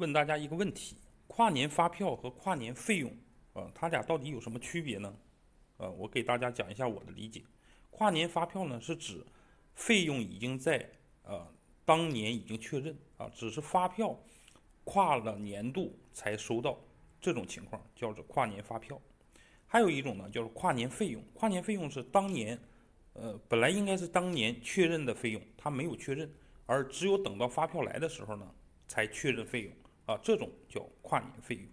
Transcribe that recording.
问大家一个问题：跨年发票和跨年费用，呃，它俩到底有什么区别呢？呃，我给大家讲一下我的理解。跨年发票呢，是指费用已经在呃当年已经确认啊，只是发票跨了年度才收到，这种情况叫做跨年发票。还有一种呢，叫做跨年费用。跨年费用是当年，呃，本来应该是当年确认的费用，它没有确认，而只有等到发票来的时候呢，才确认费用。啊，这种叫跨年费用。